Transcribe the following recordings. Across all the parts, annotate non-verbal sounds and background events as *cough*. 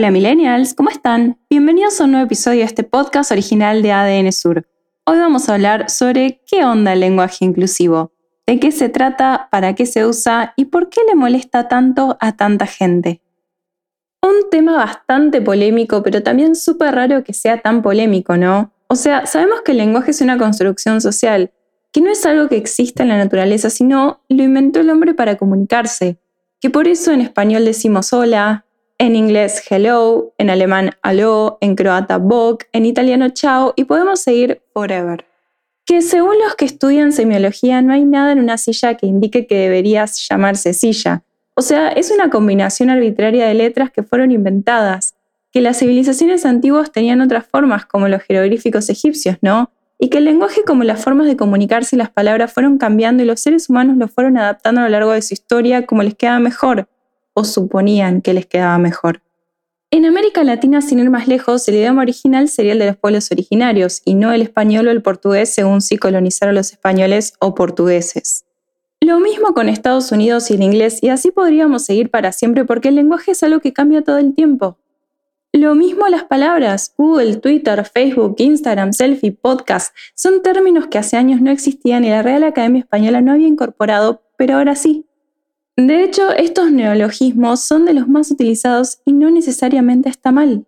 Hola millennials, ¿cómo están? Bienvenidos a un nuevo episodio de este podcast original de ADN Sur. Hoy vamos a hablar sobre qué onda el lenguaje inclusivo, de qué se trata, para qué se usa y por qué le molesta tanto a tanta gente. Un tema bastante polémico, pero también súper raro que sea tan polémico, ¿no? O sea, sabemos que el lenguaje es una construcción social, que no es algo que exista en la naturaleza, sino lo inventó el hombre para comunicarse, que por eso en español decimos hola, en inglés hello, en alemán aló, en croata bok, en italiano ciao y podemos seguir forever. Que según los que estudian semiología no hay nada en una silla que indique que deberías llamarse silla. O sea, es una combinación arbitraria de letras que fueron inventadas, que las civilizaciones antiguas tenían otras formas como los jeroglíficos egipcios, ¿no? Y que el lenguaje como las formas de comunicarse y las palabras fueron cambiando y los seres humanos lo fueron adaptando a lo largo de su historia como les queda mejor o suponían que les quedaba mejor. En América Latina, sin ir más lejos, el idioma original sería el de los pueblos originarios y no el español o el portugués según si colonizaron los españoles o portugueses. Lo mismo con Estados Unidos y el inglés, y así podríamos seguir para siempre porque el lenguaje es algo que cambia todo el tiempo. Lo mismo las palabras, Google, Twitter, Facebook, Instagram, selfie, podcast, son términos que hace años no existían y la Real Academia Española no había incorporado, pero ahora sí. De hecho, estos neologismos son de los más utilizados y no necesariamente está mal.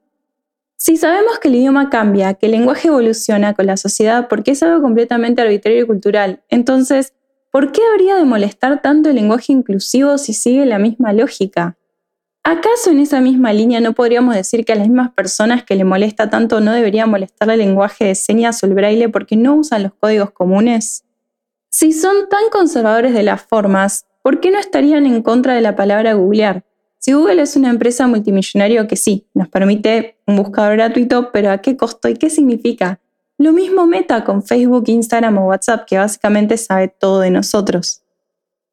Si sabemos que el idioma cambia, que el lenguaje evoluciona con la sociedad porque es algo completamente arbitrario y cultural, entonces, ¿por qué habría de molestar tanto el lenguaje inclusivo si sigue la misma lógica? ¿Acaso en esa misma línea no podríamos decir que a las mismas personas que le molesta tanto no debería molestar el lenguaje de señas o el braille porque no usan los códigos comunes? Si son tan conservadores de las formas, ¿por qué no estarían en contra de la palabra googlear? Si Google es una empresa multimillonaria que sí, nos permite un buscador gratuito, pero ¿a qué costo y qué significa? Lo mismo Meta con Facebook, Instagram o WhatsApp, que básicamente sabe todo de nosotros.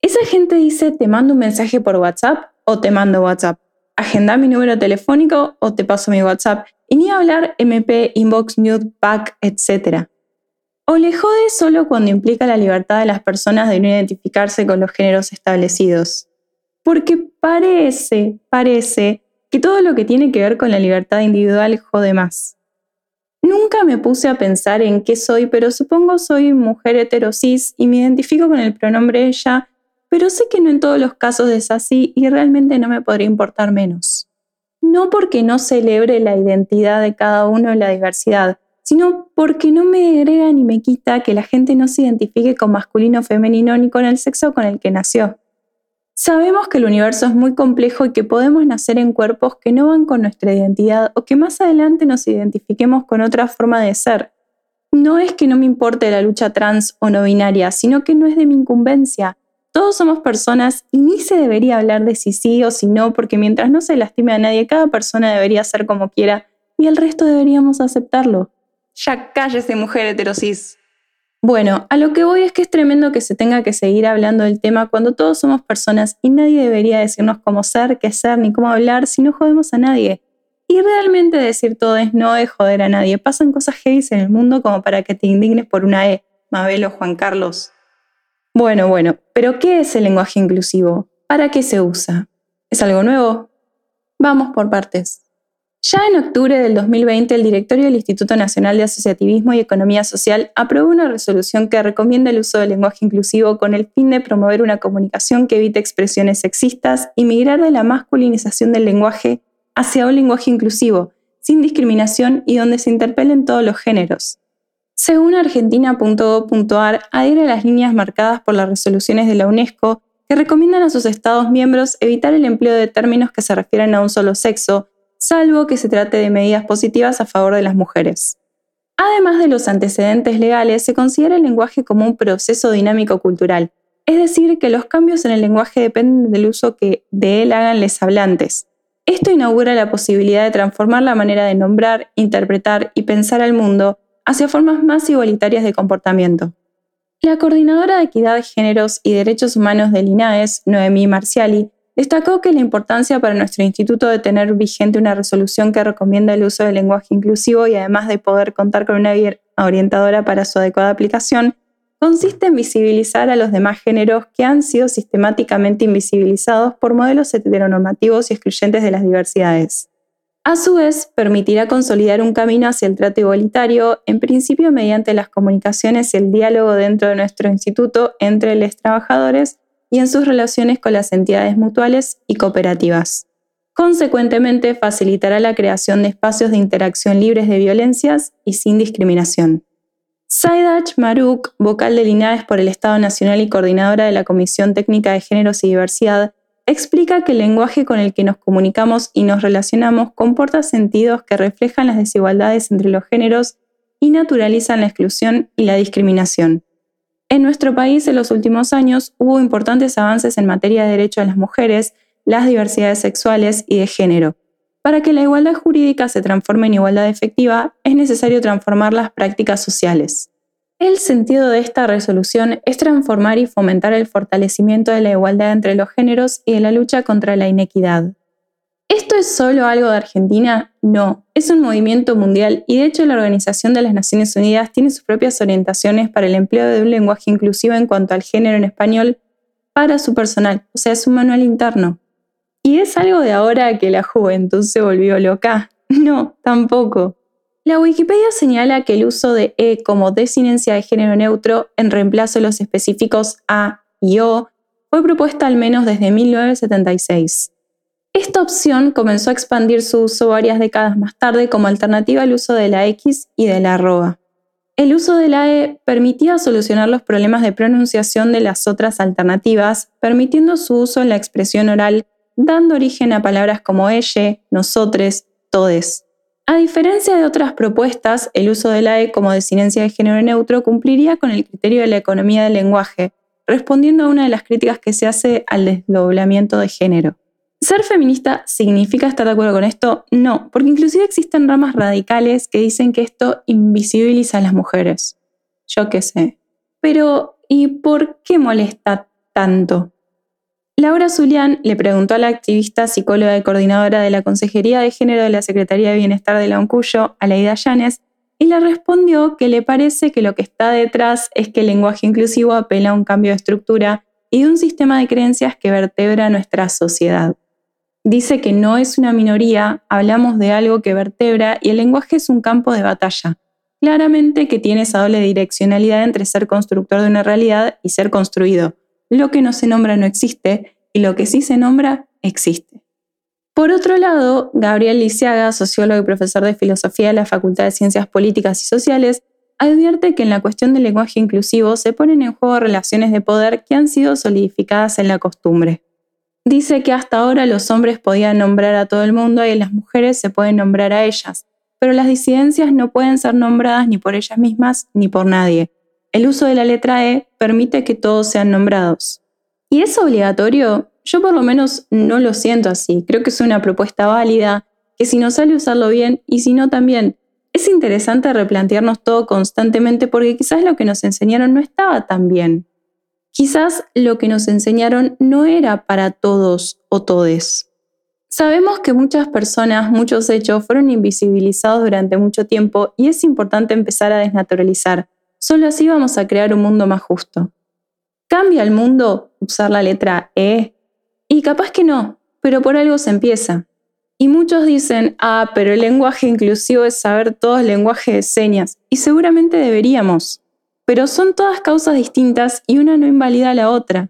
Esa gente dice, te mando un mensaje por WhatsApp o te mando WhatsApp. Agenda mi número telefónico o te paso mi WhatsApp. Y ni hablar MP, Inbox, Nude, Pack, etc. ¿O le jode solo cuando implica la libertad de las personas de no identificarse con los géneros establecidos? Porque parece, parece que todo lo que tiene que ver con la libertad individual jode más. Nunca me puse a pensar en qué soy, pero supongo soy mujer heterosis y me identifico con el pronombre ella, pero sé que no en todos los casos es así y realmente no me podría importar menos. No porque no celebre la identidad de cada uno en la diversidad, sino porque no me agrega ni me quita que la gente no se identifique con masculino o femenino ni con el sexo con el que nació. Sabemos que el universo es muy complejo y que podemos nacer en cuerpos que no van con nuestra identidad o que más adelante nos identifiquemos con otra forma de ser. No es que no me importe la lucha trans o no binaria, sino que no es de mi incumbencia. Todos somos personas y ni se debería hablar de si sí o si no, porque mientras no se lastime a nadie, cada persona debería ser como quiera y el resto deberíamos aceptarlo. Ya cállese, mujer heterosis. Bueno, a lo que voy es que es tremendo que se tenga que seguir hablando del tema cuando todos somos personas y nadie debería decirnos cómo ser, qué ser ni cómo hablar si no jodemos a nadie. Y realmente decir todo es no de joder a nadie. Pasan cosas heavy en el mundo como para que te indignes por una E. Mabelo Juan Carlos. Bueno, bueno, pero ¿qué es el lenguaje inclusivo? ¿Para qué se usa? ¿Es algo nuevo? Vamos por partes. Ya en octubre del 2020, el directorio del Instituto Nacional de Asociativismo y Economía Social aprobó una resolución que recomienda el uso del lenguaje inclusivo con el fin de promover una comunicación que evite expresiones sexistas y migrar de la masculinización del lenguaje hacia un lenguaje inclusivo, sin discriminación y donde se interpelen todos los géneros. Según argentina.gov.ar, adhiere a las líneas marcadas por las resoluciones de la UNESCO que recomiendan a sus Estados miembros evitar el empleo de términos que se refieren a un solo sexo, salvo que se trate de medidas positivas a favor de las mujeres. Además de los antecedentes legales, se considera el lenguaje como un proceso dinámico cultural, es decir, que los cambios en el lenguaje dependen del uso que de él hagan los hablantes. Esto inaugura la posibilidad de transformar la manera de nombrar, interpretar y pensar al mundo hacia formas más igualitarias de comportamiento. La coordinadora de Equidad, Géneros y Derechos Humanos del INAES, Noemí Marciali, destacó que la importancia para nuestro instituto de tener vigente una resolución que recomienda el uso del lenguaje inclusivo y además de poder contar con una orientadora para su adecuada aplicación, consiste en visibilizar a los demás géneros que han sido sistemáticamente invisibilizados por modelos heteronormativos y excluyentes de las diversidades. A su vez, permitirá consolidar un camino hacia el trato igualitario, en principio mediante las comunicaciones y el diálogo dentro de nuestro instituto entre los trabajadores y en sus relaciones con las entidades mutuales y cooperativas. Consecuentemente, facilitará la creación de espacios de interacción libres de violencias y sin discriminación. Saidach Maruk, vocal de Linares por el Estado Nacional y coordinadora de la Comisión Técnica de Géneros y Diversidad, explica que el lenguaje con el que nos comunicamos y nos relacionamos comporta sentidos que reflejan las desigualdades entre los géneros y naturalizan la exclusión y la discriminación. En nuestro país en los últimos años hubo importantes avances en materia de derechos de las mujeres, las diversidades sexuales y de género. Para que la igualdad jurídica se transforme en igualdad efectiva, es necesario transformar las prácticas sociales. El sentido de esta resolución es transformar y fomentar el fortalecimiento de la igualdad entre los géneros y de la lucha contra la inequidad. ¿Esto es solo algo de Argentina? No, es un movimiento mundial y de hecho la Organización de las Naciones Unidas tiene sus propias orientaciones para el empleo de un lenguaje inclusivo en cuanto al género en español para su personal, o sea, es un manual interno. ¿Y es algo de ahora que la juventud se volvió loca? *laughs* No, tampoco. La Wikipedia señala que el uso de E como desinencia de género neutro en reemplazo de los específicos A y O fue propuesta al menos desde 1976. Esta opción comenzó a expandir su uso varias décadas más tarde como alternativa al uso de la X y de la arroba. El uso de la E permitía solucionar los problemas de pronunciación de las otras alternativas, permitiendo su uso en la expresión oral, dando origen a palabras como ella, nosotres, todes. A diferencia de otras propuestas, el uso de la E como desinencia de género neutro cumpliría con el criterio de la economía del lenguaje, respondiendo a una de las críticas que se hace al desdoblamiento de género. ¿Ser feminista significa estar de acuerdo con esto? No, porque inclusive existen ramas radicales que dicen que esto invisibiliza a las mujeres. Yo qué sé. Pero, ¿y por qué molesta tanto? Laura Zulián le preguntó a la activista, psicóloga y coordinadora de la Consejería de Género de la Secretaría de Bienestar de la Uncuyo, Aleida Llanes, y le respondió que le parece que lo que está detrás es que el lenguaje inclusivo apela a un cambio de estructura y de un sistema de creencias que vertebra nuestra sociedad. Dice que no es una minoría, hablamos de algo que vertebra y el lenguaje es un campo de batalla. Claramente que tiene esa doble direccionalidad entre ser constructor de una realidad y ser construido lo que no se nombra no existe y lo que sí se nombra existe. Por otro lado, Gabriel Lisiaga, sociólogo y profesor de filosofía de la Facultad de Ciencias Políticas y Sociales, advierte que en la cuestión del lenguaje inclusivo se ponen en juego relaciones de poder que han sido solidificadas en la costumbre. Dice que hasta ahora los hombres podían nombrar a todo el mundo y las mujeres se pueden nombrar a ellas, pero las disidencias no pueden ser nombradas ni por ellas mismas ni por nadie, el uso de la letra E permite que todos sean nombrados. ¿Y es obligatorio? Yo por lo menos no lo siento así. Creo que es una propuesta válida, que si nos sale usarlo bien y si no también. Es interesante replantearnos todo constantemente porque quizás lo que nos enseñaron no estaba tan bien. Quizás lo que nos enseñaron no era para todos o todes. Sabemos que muchas personas, muchos hechos fueron invisibilizados durante mucho tiempo y es importante empezar a desnaturalizar Solo así vamos a crear un mundo más justo. ¿Cambia el mundo usar la letra E? Y capaz que no, pero por algo se empieza. Y muchos dicen, ah, pero el lenguaje inclusivo es saber todo el lenguaje de señas, y seguramente deberíamos. Pero son todas causas distintas y una no invalida a la otra.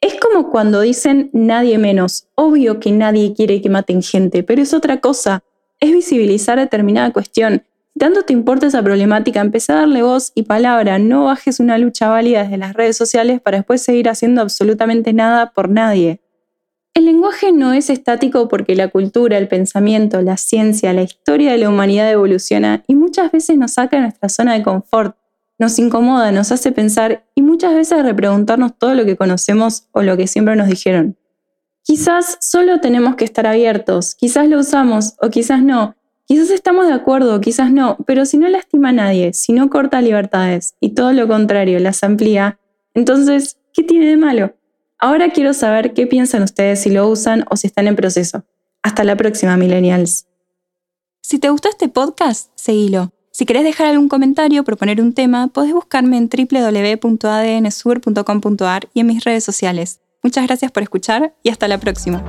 Es como cuando dicen nadie menos. Obvio que nadie quiere que maten gente, pero es otra cosa. Es visibilizar determinada cuestión, tanto te importa esa problemática, empecé a darle voz y palabra, no bajes una lucha válida desde las redes sociales para después seguir haciendo absolutamente nada por nadie. El lenguaje no es estático porque la cultura, el pensamiento, la ciencia, la historia de la humanidad evoluciona y muchas veces nos saca de nuestra zona de confort, nos incomoda, nos hace pensar y muchas veces repreguntarnos todo lo que conocemos o lo que siempre nos dijeron. Quizás solo tenemos que estar abiertos, quizás lo usamos o quizás no, quizás estamos de acuerdo, quizás no, pero si no lastima a nadie, si no corta libertades y todo lo contrario, las amplía, entonces, ¿qué tiene de malo? Ahora quiero saber qué piensan ustedes si lo usan o si están en proceso. Hasta la próxima, millennials. Si te gustó este podcast, seguilo. Si querés dejar algún comentario o proponer un tema, podés buscarme en www.adnsur.com.ar y en mis redes sociales. Muchas gracias por escuchar y hasta la próxima.